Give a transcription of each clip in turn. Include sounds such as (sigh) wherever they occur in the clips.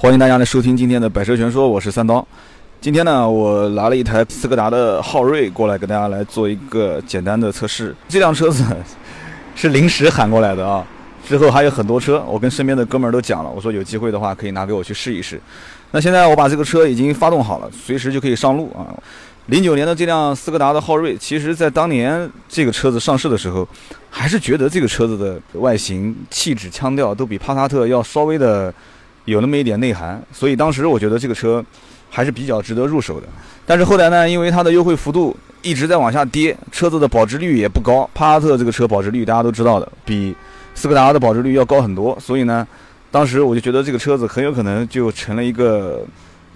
欢迎大家来收听今天的《百车全说》，我是三刀。今天呢，我拿了一台斯柯达的昊锐过来，给大家来做一个简单的测试。这辆车子是临时喊过来的啊，之后还有很多车，我跟身边的哥们儿都讲了，我说有机会的话可以拿给我去试一试。那现在我把这个车已经发动好了，随时就可以上路啊。零九年的这辆斯柯达的昊锐，其实在当年这个车子上市的时候，还是觉得这个车子的外形、气质、腔调都比帕萨特要稍微的。有那么一点内涵，所以当时我觉得这个车还是比较值得入手的。但是后来呢，因为它的优惠幅度一直在往下跌，车子的保值率也不高。帕萨特这个车保值率大家都知道的，比斯柯达的保值率要高很多。所以呢，当时我就觉得这个车子很有可能就成了一个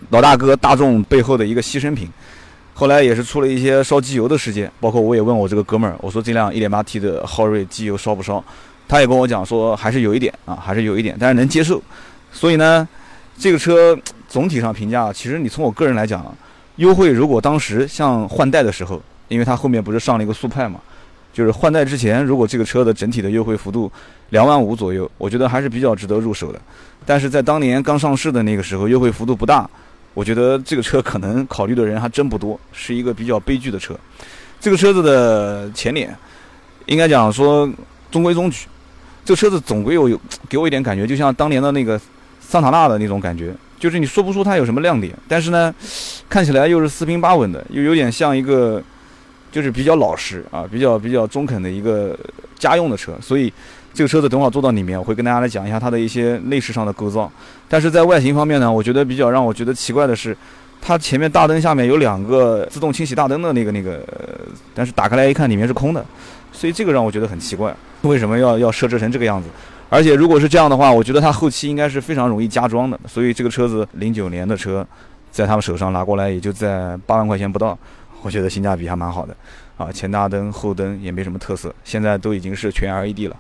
老大哥大众背后的一个牺牲品。后来也是出了一些烧机油的事件，包括我也问我这个哥们儿，我说这辆 1.8T 的昊锐机油烧不烧？他也跟我讲说还是有一点啊，还是有一点，但是能接受。所以呢，这个车总体上评价，其实你从我个人来讲，优惠如果当时像换代的时候，因为它后面不是上了一个速派嘛，就是换代之前，如果这个车的整体的优惠幅度两万五左右，我觉得还是比较值得入手的。但是在当年刚上市的那个时候，优惠幅度不大，我觉得这个车可能考虑的人还真不多，是一个比较悲剧的车。这个车子的前脸，应该讲说中规中矩，这个车子总归有有给我一点感觉，就像当年的那个。桑塔纳的那种感觉，就是你说不出它有什么亮点，但是呢，看起来又是四平八稳的，又有点像一个，就是比较老实啊，比较比较中肯的一个家用的车。所以这个车子等会儿坐到里面，我会跟大家来讲一下它的一些内饰上的构造。但是在外形方面呢，我觉得比较让我觉得奇怪的是，它前面大灯下面有两个自动清洗大灯的那个那个，但是打开来一看里面是空的，所以这个让我觉得很奇怪，为什么要要设置成这个样子？而且如果是这样的话，我觉得它后期应该是非常容易加装的。所以这个车子零九年的车，在他们手上拿过来也就在八万块钱不到，我觉得性价比还蛮好的。啊，前大灯、后灯也没什么特色，现在都已经是全 LED 了。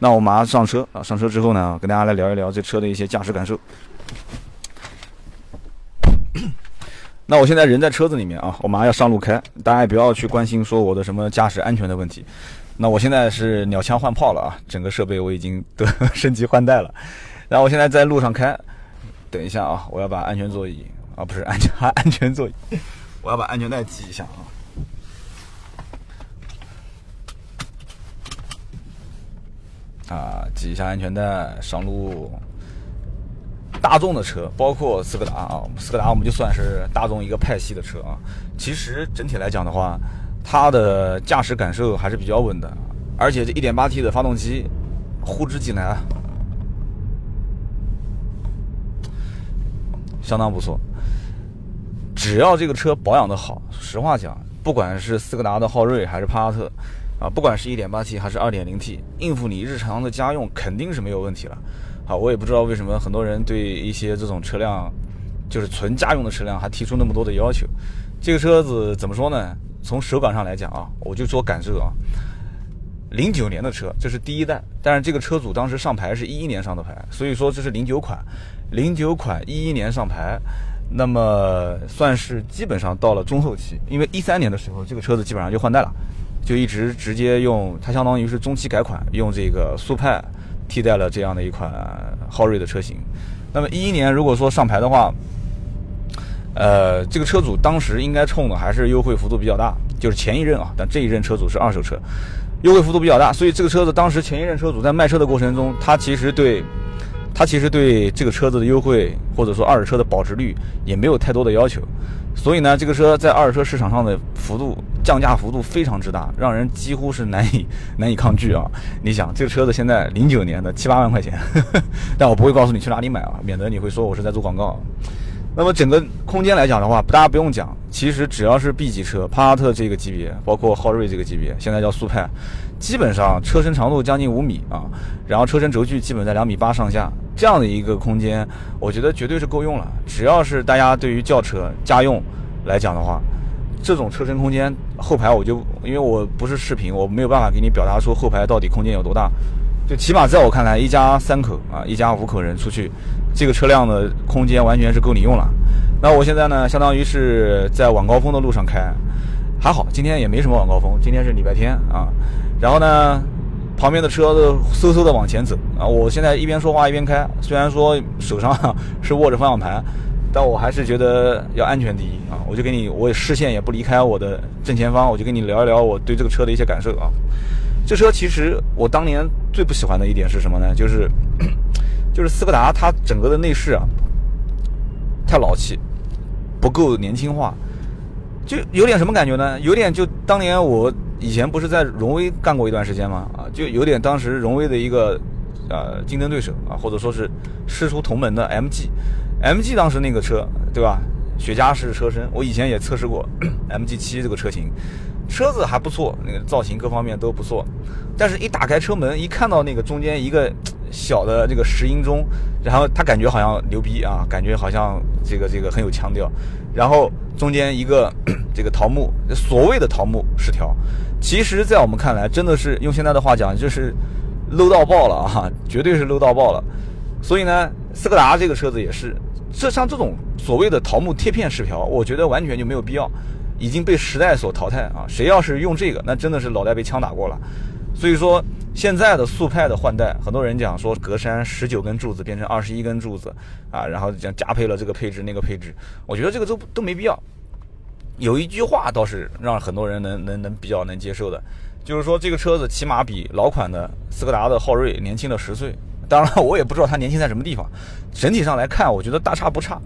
那我马上上车啊，上车之后呢，跟大家来聊一聊这车的一些驾驶感受。(coughs) 那我现在人在车子里面啊，我马上要上路开，大家也不要去关心说我的什么驾驶安全的问题。那我现在是鸟枪换炮了啊，整个设备我已经 (laughs) 都 (laughs) 升级换代了。然后我现在在路上开，等一下啊，我要把安全座椅啊，不是 (laughs) 安全安全座椅，我要把安全带系一下啊。啊，系一下安全带，上路。大众的车，包括斯柯达啊，斯柯达我们就算是大众一个派系的车啊。其实整体来讲的话，它的驾驶感受还是比较稳的，而且这 1.8T 的发动机呼之即来，相当不错。只要这个车保养的好，实话讲，不管是斯柯达的昊锐还是帕萨特啊，不管是一点八 T 还是二点零 T，应付你日常的家用肯定是没有问题了。好，我也不知道为什么很多人对一些这种车辆，就是纯家用的车辆还提出那么多的要求。这个车子怎么说呢？从手感上来讲啊，我就说感受啊，零九年的车，这是第一代，但是这个车主当时上牌是一一年上的牌，所以说这是零九款，零九款一一年上牌，那么算是基本上到了中后期，因为一三年的时候这个车子基本上就换代了，就一直直接用它相当于是中期改款，用这个速派。替代了这样的一款昊锐的车型，那么一一年如果说上牌的话，呃，这个车主当时应该冲的还是优惠幅度比较大，就是前一任啊，但这一任车主是二手车，优惠幅度比较大，所以这个车子当时前一任车主在卖车的过程中，他其实对，他其实对这个车子的优惠或者说二手车的保值率也没有太多的要求。所以呢，这个车在二手车市场上的幅度降价幅度非常之大，让人几乎是难以难以抗拒啊！你想，这个车子现在零九年的七八万块钱，(laughs) 但我不会告诉你去哪里买啊，免得你会说我是在做广告。那么整个空间来讲的话，大家不用讲，其实只要是 B 级车，帕萨特这个级别，包括昊锐这个级别，现在叫速派，基本上车身长度将近五米啊，然后车身轴距基本在两米八上下，这样的一个空间，我觉得绝对是够用了。只要是大家对于轿车家用来讲的话，这种车身空间，后排我就因为我不是视频，我没有办法给你表达出后排到底空间有多大。就起码在我看来，一家三口啊，一家五口人出去，这个车辆的空间完全是够你用了。那我现在呢，相当于是在晚高峰的路上开，还好今天也没什么晚高峰，今天是礼拜天啊。然后呢，旁边的车都嗖嗖的往前走啊！我现在一边说话一边开，虽然说手上是握着方向盘，但我还是觉得要安全第一啊！我就给你，我视线也不离开我的正前方，我就跟你聊一聊我对这个车的一些感受啊。这车其实我当年最不喜欢的一点是什么呢？就是 (clears throat) 就是斯柯达它整个的内饰啊，太老气，不够年轻化，就有点什么感觉呢？有点就当年我。以前不是在荣威干过一段时间吗？啊，就有点当时荣威的一个呃竞争对手啊，或者说是师出同门的 MG，MG 当时那个车对吧？雪茄式车身，我以前也测试过 (clears throat) MG 七这个车型，车子还不错，那个造型各方面都不错，但是一打开车门，一看到那个中间一个小的这个石英钟，然后他感觉好像牛逼啊，感觉好像这个这个很有腔调，然后中间一个 (clears throat) 这个桃木，所谓的桃木饰条。其实，在我们看来，真的是用现在的话讲，就是 low 到爆了啊，绝对是 low 到爆了。所以呢，斯柯达这个车子也是，这像这种所谓的桃木贴片饰条，我觉得完全就没有必要，已经被时代所淘汰啊。谁要是用这个，那真的是脑袋被枪打过了。所以说，现在的速派的换代，很多人讲说格栅十九根柱子变成二十一根柱子啊，然后讲加配了这个配置那个配置，我觉得这个都都没必要。有一句话倒是让很多人能能能比较能接受的，就是说这个车子起码比老款的斯柯达的昊锐年轻了十岁。当然，我也不知道它年轻在什么地方。整体上来看，我觉得大差不差。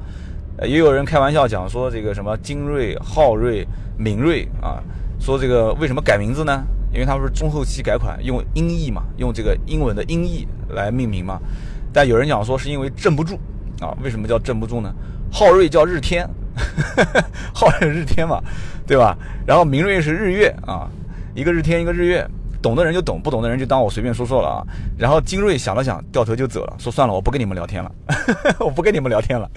也有人开玩笑讲说这个什么精锐、昊锐、明锐啊，说这个为什么改名字呢？因为他不是中后期改款用音译嘛，用这个英文的音译来命名嘛。但有人讲说是因为镇不住啊，为什么叫镇不住呢？昊锐叫日天。(laughs) 昊锐日天嘛，对吧？然后明锐是日月啊，一个日天，一个日月。懂的人就懂，不懂的人就当我随便说说了啊。然后精锐想了想，掉头就走了，说算了，我不跟你们聊天了，(laughs) 我不跟你们聊天了。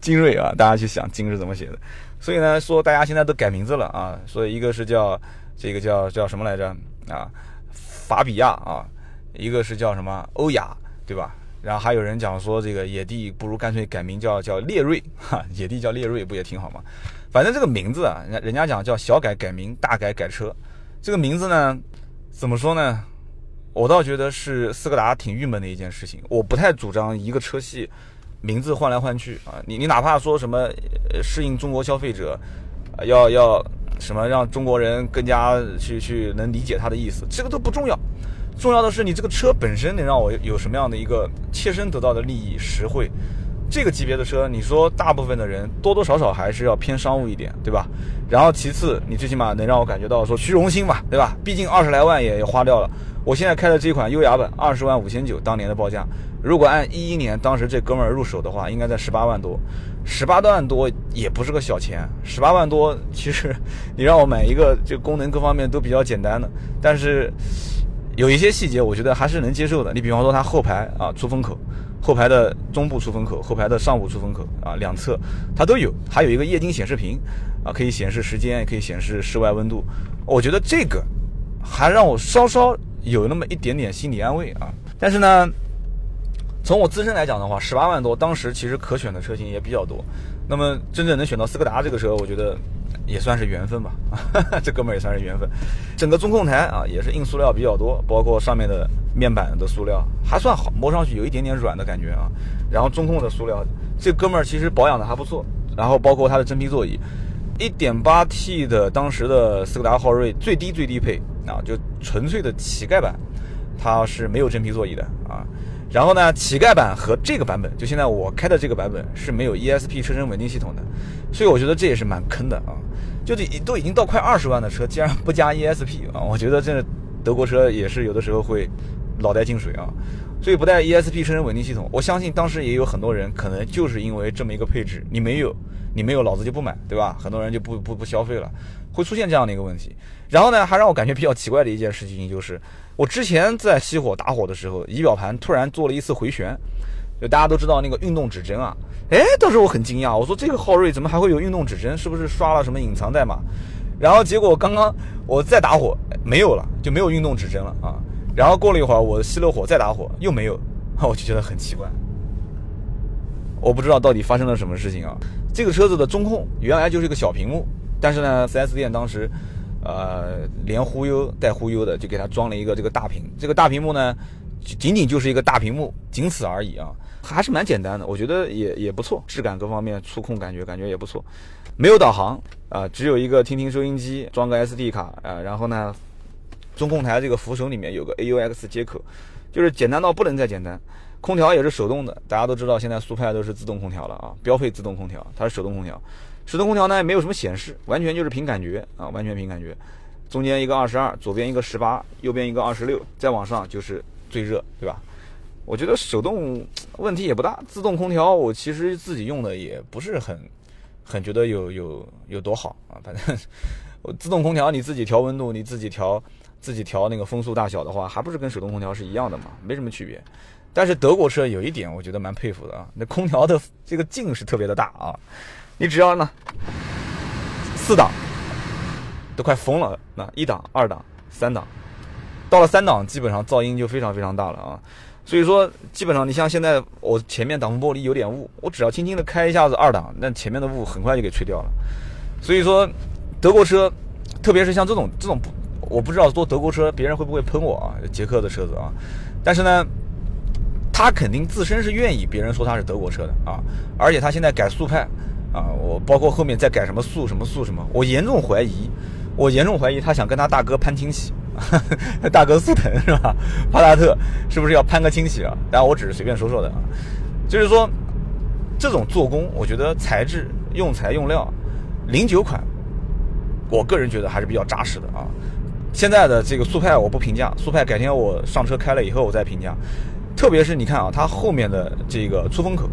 精锐啊，大家去想精是怎么写的。所以呢，说大家现在都改名字了啊，所以一个是叫这个叫叫什么来着啊？法比亚啊，一个是叫什么欧雅，对吧？然后还有人讲说，这个野地不如干脆改名叫叫烈锐，哈，野地叫烈锐不也挺好吗？反正这个名字啊，人人家讲叫小改改名，大改改车。这个名字呢，怎么说呢？我倒觉得是斯柯达挺郁闷的一件事情。我不太主张一个车系名字换来换去啊，你你哪怕说什么适应中国消费者，要要什么让中国人更加去去能理解它的意思，这个都不重要。重要的是你这个车本身能让我有什么样的一个切身得到的利益实惠，这个级别的车，你说大部分的人多多少少还是要偏商务一点，对吧？然后其次，你最起码能让我感觉到说虚荣心嘛，对吧？毕竟二十来万也花掉了。我现在开的这款优雅版二十万五千九，当年的报价，如果按一一年当时这哥们儿入手的话，应该在十八万多，十八万多也不是个小钱，十八万多其实你让我买一个这功能各方面都比较简单的，但是。有一些细节，我觉得还是能接受的。你比方说，它后排啊出风口，后排的中部出风口，后排的上部出风口啊，两侧它都有，还有一个液晶显示屏啊，可以显示时间，也可以显示室外温度。我觉得这个还让我稍稍有那么一点点心理安慰啊。但是呢，从我自身来讲的话，十八万多，当时其实可选的车型也比较多。那么真正能选到斯柯达这个车，我觉得。也算是缘分吧，(laughs) 这哥们儿也算是缘分。整个中控台啊，也是硬塑料比较多，包括上面的面板的塑料还算好，摸上去有一点点软的感觉啊。然后中控的塑料，这哥们儿其实保养的还不错。然后包括它的真皮座椅，1.8T 的当时的斯柯达昊锐最低最低配啊，就纯粹的乞丐版，它是没有真皮座椅的啊。然后呢，乞丐版和这个版本，就现在我开的这个版本是没有 ESP 车身稳定系统的，所以我觉得这也是蛮坑的啊！就这都已经到快二十万的车，竟然不加 ESP 啊！我觉得这德国车也是有的时候会脑袋进水啊！所以不带 ESP 车身稳定系统，我相信当时也有很多人可能就是因为这么一个配置，你没有，你没有，老子就不买，对吧？很多人就不不不消费了，会出现这样的一个问题。然后呢，还让我感觉比较奇怪的一件事情就是。我之前在熄火打火的时候，仪表盘突然做了一次回旋，就大家都知道那个运动指针啊，哎，当时我很惊讶，我说这个昊锐怎么还会有运动指针？是不是刷了什么隐藏代码？然后结果刚刚我再打火没有了，就没有运动指针了啊。然后过了一会儿我熄了火再打火又没有，(laughs) 我就觉得很奇怪，我不知道到底发生了什么事情啊。这个车子的中控原来就是一个小屏幕，但是呢，4S 店当时。呃，连忽悠带忽悠的，就给它装了一个这个大屏。这个大屏幕呢，仅仅就是一个大屏幕，仅此而已啊，还是蛮简单的，我觉得也也不错，质感各方面触控感觉感觉也不错。没有导航啊，只有一个听听收音机，装个 SD 卡啊，然后呢，中控台这个扶手里面有个 AUX 接口，就是简单到不能再简单。空调也是手动的，大家都知道现在速派都是自动空调了啊，标配自动空调，它是手动空调。手动空调呢也没有什么显示，完全就是凭感觉啊，完全凭感觉。中间一个二十二，左边一个十八，右边一个二十六，再往上就是最热，对吧？我觉得手动问题也不大，自动空调我其实自己用的也不是很很觉得有有有多好啊，反正我 (laughs) 自动空调你自己调温度，你自己调自己调那个风速大小的话，还不是跟手动空调是一样的嘛，没什么区别。但是德国车有一点，我觉得蛮佩服的啊，那空调的这个劲是特别的大啊，你只要呢四档都快疯了，那一档、二档、三档，到了三档基本上噪音就非常非常大了啊，所以说基本上你像现在我前面挡风玻璃有点雾，我只要轻轻的开一下子二档，那前面的雾很快就给吹掉了。所以说德国车，特别是像这种这种，我不知道坐德国车别人会不会喷我啊，捷克的车子啊，但是呢。他肯定自身是愿意别人说他是德国车的啊，而且他现在改速派啊，我包括后面再改什么速什么速什么，我严重怀疑，我严重怀疑他想跟他大哥攀亲戚，(laughs) 大哥速腾是吧？帕萨特是不是要攀个亲戚啊？当然我只是随便说说的啊，就是说这种做工，我觉得材质用材用料，零九款，我个人觉得还是比较扎实的啊。现在的这个速派我不评价，速派改天我上车开了以后我再评价。特别是你看啊，它后面的这个出风口，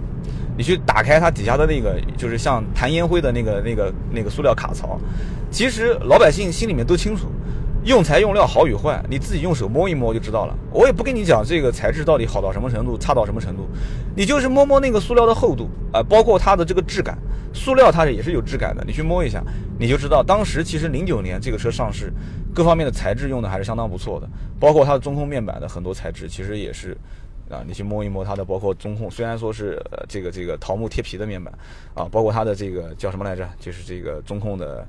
你去打开它底下的那个，就是像弹烟灰的那个、那个、那个塑料卡槽。其实老百姓心里面都清楚，用材用料好与坏，你自己用手摸一摸就知道了。我也不跟你讲这个材质到底好到什么程度，差到什么程度，你就是摸摸那个塑料的厚度啊，包括它的这个质感，塑料它是也是有质感的，你去摸一下，你就知道当时其实零九年这个车上市，各方面的材质用的还是相当不错的，包括它的中控面板的很多材质其实也是。啊，你去摸一摸它的，包括中控，虽然说是这个这个桃木贴皮的面板，啊，包括它的这个叫什么来着？就是这个中控的，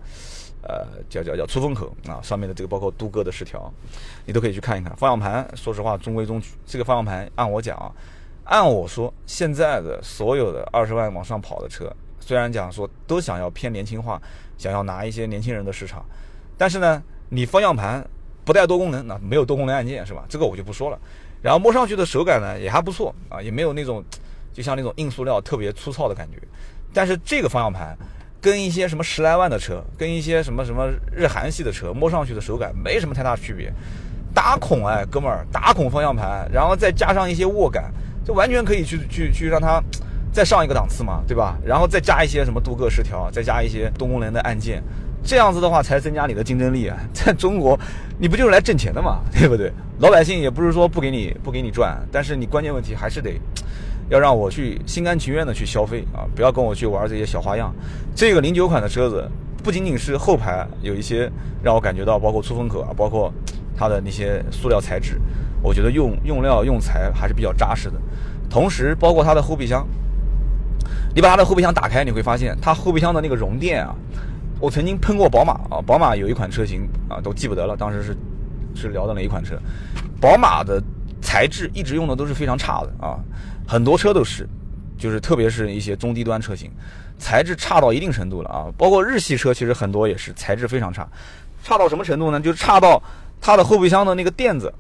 呃，叫叫叫出风口啊，上面的这个包括镀铬的饰条，你都可以去看一看。方向盘，说实话中规中矩。这个方向盘按我讲啊，按我说，现在的所有的二十万往上跑的车，虽然讲说都想要偏年轻化，想要拿一些年轻人的市场，但是呢，你方向盘不带多功能，那没有多功能按键是吧？这个我就不说了。然后摸上去的手感呢也还不错啊，也没有那种就像那种硬塑料特别粗糙的感觉。但是这个方向盘跟一些什么十来万的车，跟一些什么什么日韩系的车摸上去的手感没什么太大区别。打孔哎，哥们儿，打孔方向盘，然后再加上一些握感，就完全可以去去去让它再上一个档次嘛，对吧？然后再加一些什么镀铬饰条，再加一些多功能的按键。这样子的话才增加你的竞争力啊！在中国，你不就是来挣钱的嘛，对不对？老百姓也不是说不给你不给你赚，但是你关键问题还是得要让我去心甘情愿的去消费啊！不要跟我去玩这些小花样。这个零九款的车子不仅仅是后排有一些让我感觉到，包括出风口啊，包括它的那些塑料材质，我觉得用用料用材还是比较扎实的。同时，包括它的后备箱，你把它的后备箱打开，你会发现它后备箱的那个容电啊。我曾经喷过宝马啊，宝马有一款车型啊，都记不得了，当时是是聊的哪一款车？宝马的材质一直用的都是非常差的啊，很多车都是，就是特别是一些中低端车型，材质差到一定程度了啊。包括日系车，其实很多也是材质非常差，差到什么程度呢？就差到它的后备箱的那个垫子，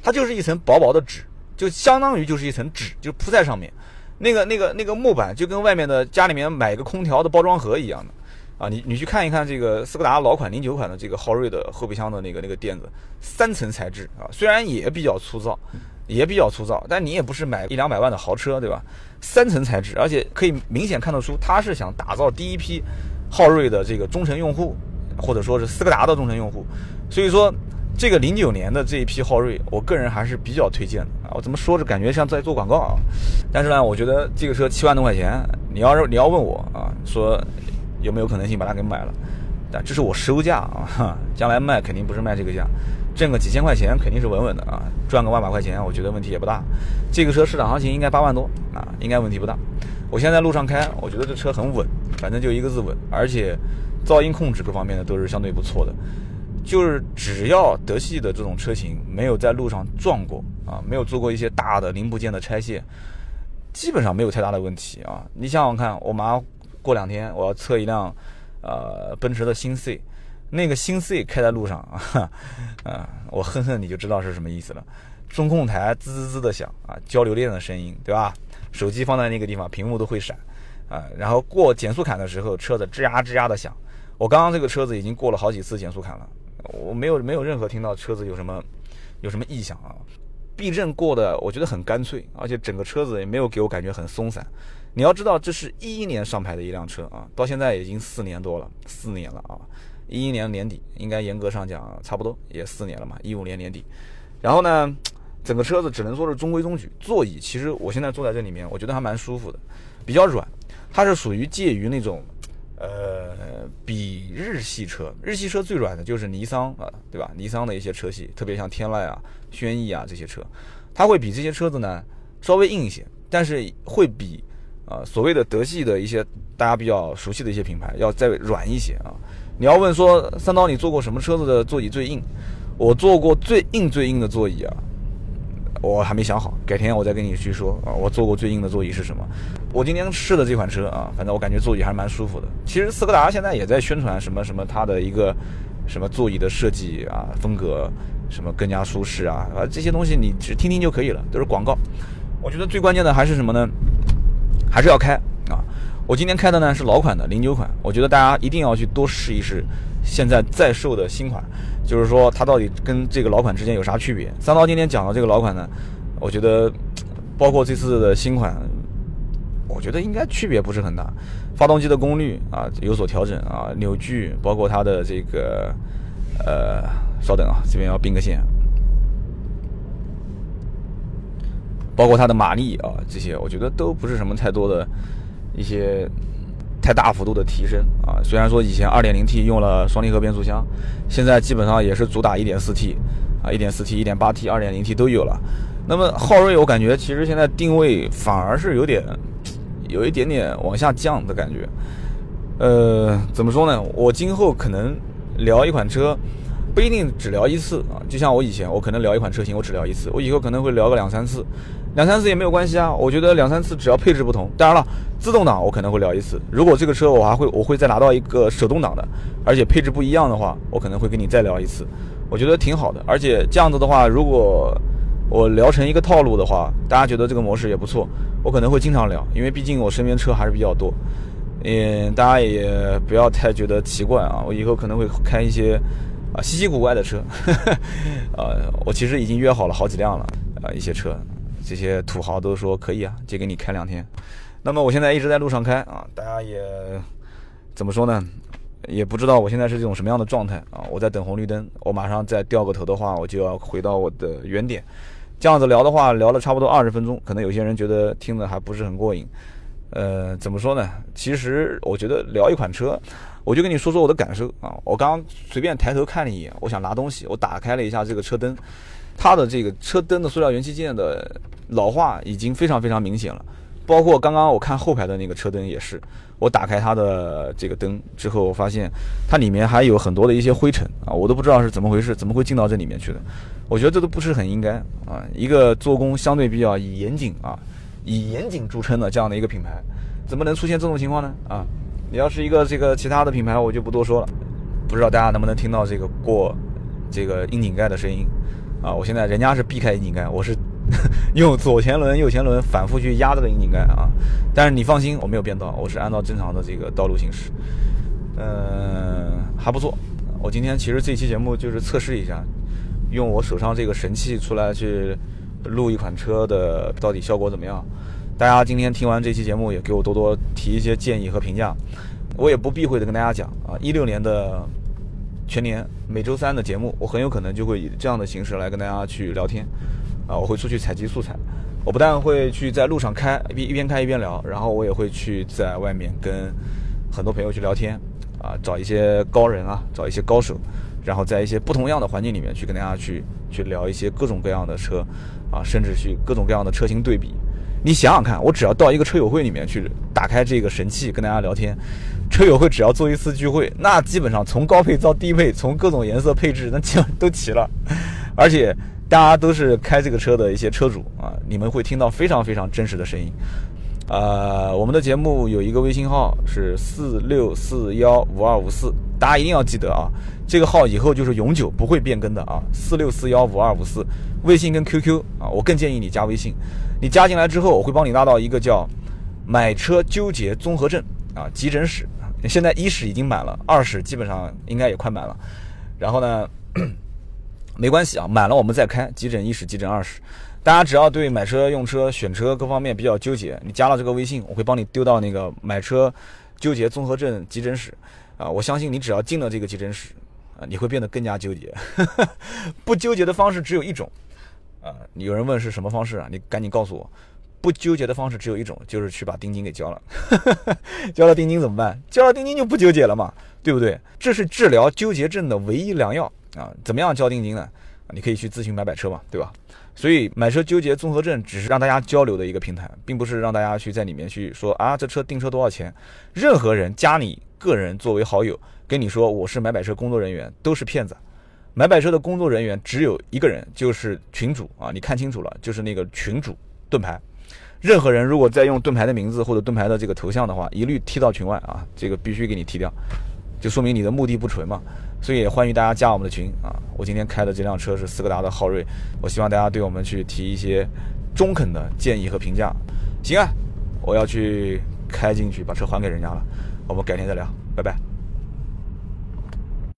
它就是一层薄薄的纸，就相当于就是一层纸，就铺在上面，那个那个那个木板就跟外面的家里面买个空调的包装盒一样的。啊，你你去看一看这个斯柯达老款零九款的这个昊锐的后备箱的那个那个垫子，三层材质啊，虽然也比较粗糙，也比较粗糙，但你也不是买一两百万的豪车，对吧？三层材质，而且可以明显看得出，他是想打造第一批昊锐的这个忠诚用户，或者说是斯柯达的忠诚用户。所以说，这个零九年的这一批昊锐，我个人还是比较推荐的啊。我怎么说着感觉像在做广告啊？但是呢，我觉得这个车七万多块钱，你要是你要问我啊，说。有没有可能性把它给买了？但这是我收价啊，将来卖肯定不是卖这个价，挣个几千块钱肯定是稳稳的啊，赚个万把块钱，我觉得问题也不大。这个车市场行情应该八万多啊，应该问题不大。我现在路上开，我觉得这车很稳，反正就一个字稳，而且噪音控制各方面的都是相对不错的。就是只要德系的这种车型没有在路上撞过啊，没有做过一些大的零部件的拆卸，基本上没有太大的问题啊。你想想看，我马上过两天我要测一辆呃奔驰的新 C，那个新 C 开在路上啊，(laughs) 啊，我哼哼你就知道是什么意思了。中控台滋滋滋的响啊，交流电的声音，对吧？手机放在那个地方，屏幕都会闪啊。然后过减速坎的时候，车子吱呀吱呀的响。我刚刚这个车子已经过了好几次减速坎了。我没有没有任何听到车子有什么有什么异响啊，避震过的我觉得很干脆，而且整个车子也没有给我感觉很松散。你要知道，这是一一年上牌的一辆车啊，到现在已经四年多了，四年了啊，一一年年底应该严格上讲差不多也四年了嘛，一五年年底。然后呢，整个车子只能说是中规中矩，座椅其实我现在坐在这里面，我觉得还蛮舒服的，比较软，它是属于介于那种。呃，比日系车，日系车最软的就是尼桑啊，对吧？尼桑的一些车系，特别像天籁啊、轩逸啊这些车，它会比这些车子呢稍微硬一些，但是会比啊所谓的德系的一些大家比较熟悉的一些品牌要再软一些啊。你要问说三刀，你坐过什么车子的座椅最硬？我坐过最硬最硬的座椅啊。我还没想好，改天我再跟你去说啊。我坐过最硬的座椅是什么？我今天试的这款车啊，反正我感觉座椅还是蛮舒服的。其实斯柯达现在也在宣传什么什么它的一个什么座椅的设计啊风格，什么更加舒适啊啊这些东西你只听听就可以了，都是广告。我觉得最关键的还是什么呢？还是要开。我今天开的呢是老款的零九款，我觉得大家一定要去多试一试现在在售的新款。就是说，它到底跟这个老款之间有啥区别？三刀今天讲的这个老款呢，我觉得，包括这次的新款，我觉得应该区别不是很大。发动机的功率啊有所调整啊，扭矩，包括它的这个，呃，稍等啊，这边要并个线，包括它的马力啊，这些我觉得都不是什么太多的一些。太大幅度的提升啊！虽然说以前 2.0T 用了双离合变速箱，现在基本上也是主打 1.4T 啊，1.4T、1.8T、2.0T 都有了。那么昊锐，我感觉其实现在定位反而是有点有一点点往下降的感觉。呃，怎么说呢？我今后可能聊一款车，不一定只聊一次啊。就像我以前，我可能聊一款车型，我只聊一次，我以后可能会聊个两三次。两三次也没有关系啊，我觉得两三次只要配置不同。当然了，自动挡我可能会聊一次。如果这个车我还会我会再拿到一个手动挡的，而且配置不一样的话，我可能会跟你再聊一次。我觉得挺好的，而且这样子的话，如果我聊成一个套路的话，大家觉得这个模式也不错，我可能会经常聊，因为毕竟我身边车还是比较多。嗯，大家也不要太觉得奇怪啊，我以后可能会开一些啊稀奇古怪的车。呃，我其实已经约好了好几辆了啊，一些车。这些土豪都说可以啊，借给你开两天。那么我现在一直在路上开啊，大家也怎么说呢？也不知道我现在是这种什么样的状态啊。我在等红绿灯，我马上再掉个头的话，我就要回到我的原点。这样子聊的话，聊了差不多二十分钟，可能有些人觉得听着还不是很过瘾。呃，怎么说呢？其实我觉得聊一款车，我就跟你说说我的感受啊。我刚刚随便抬头看了一眼，我想拿东西，我打开了一下这个车灯，它的这个车灯的塑料元器件的。老化已经非常非常明显了，包括刚刚我看后排的那个车灯也是，我打开它的这个灯之后，我发现它里面还有很多的一些灰尘啊，我都不知道是怎么回事，怎么会进到这里面去的？我觉得这都不是很应该啊，一个做工相对比较以严谨啊，以严谨著称的这样的一个品牌，怎么能出现这种情况呢？啊，你要是一个这个其他的品牌，我就不多说了，不知道大家能不能听到这个过这个窨井盖的声音啊？我现在人家是避开窨井盖，我是。(laughs) 用左前轮、右前轮反复去压这个引擎盖啊，但是你放心，我没有变道，我是按照正常的这个道路行驶，嗯，还不错。我今天其实这期节目就是测试一下，用我手上这个神器出来去录一款车的到底效果怎么样？大家今天听完这期节目也给我多多提一些建议和评价，我也不避讳的跟大家讲啊，一六年的全年每周三的节目，我很有可能就会以这样的形式来跟大家去聊天。啊，我会出去采集素材，我不但会去在路上开，一一边开一边聊，然后我也会去在外面跟很多朋友去聊天，啊，找一些高人啊，找一些高手，然后在一些不同样的环境里面去跟大家去去聊一些各种各样的车，啊，甚至去各种各样的车型对比。你想想看，我只要到一个车友会里面去，打开这个神器跟大家聊天，车友会只要做一次聚会，那基本上从高配到低配，从各种颜色配置，那基本都齐了。而且大家都是开这个车的一些车主啊，你们会听到非常非常真实的声音。呃，我们的节目有一个微信号是四六四幺五二五四，大家一定要记得啊，这个号以后就是永久不会变更的啊，四六四幺五二五四，微信跟 QQ 啊，我更建议你加微信。你加进来之后，我会帮你拉到一个叫“买车纠结综合症”啊急诊室。现在一室已经满了，二室基本上应该也快满了。然后呢，(clears throat) 没关系啊，满了我们再开急诊一室、急诊二室。大家只要对买车、用车、选车各方面比较纠结，你加了这个微信，我会帮你丢到那个买车纠结综合症急诊室啊！我相信你只要进了这个急诊室啊，你会变得更加纠结。(laughs) 不纠结的方式只有一种啊！有人问是什么方式啊？你赶紧告诉我，不纠结的方式只有一种，就是去把定金给交了。(laughs) 交了定金怎么办？交了定金就不纠结了嘛，对不对？这是治疗纠结症的唯一良药啊！怎么样交定金呢？你可以去咨询买买车嘛，对吧？所以买车纠结综合症只是让大家交流的一个平台，并不是让大家去在里面去说啊，这车订车多少钱？任何人加你个人作为好友，跟你说我是买买车工作人员，都是骗子。买买车的工作人员只有一个人，就是群主啊，你看清楚了，就是那个群主盾牌。任何人如果再用盾牌的名字或者盾牌的这个头像的话，一律踢到群外啊，这个必须给你踢掉，就说明你的目的不纯嘛。所以也欢迎大家加我们的群啊！我今天开的这辆车是斯柯达的昊锐，我希望大家对我们去提一些中肯的建议和评价。行啊，我要去开进去把车还给人家了，我们改天再聊，拜拜。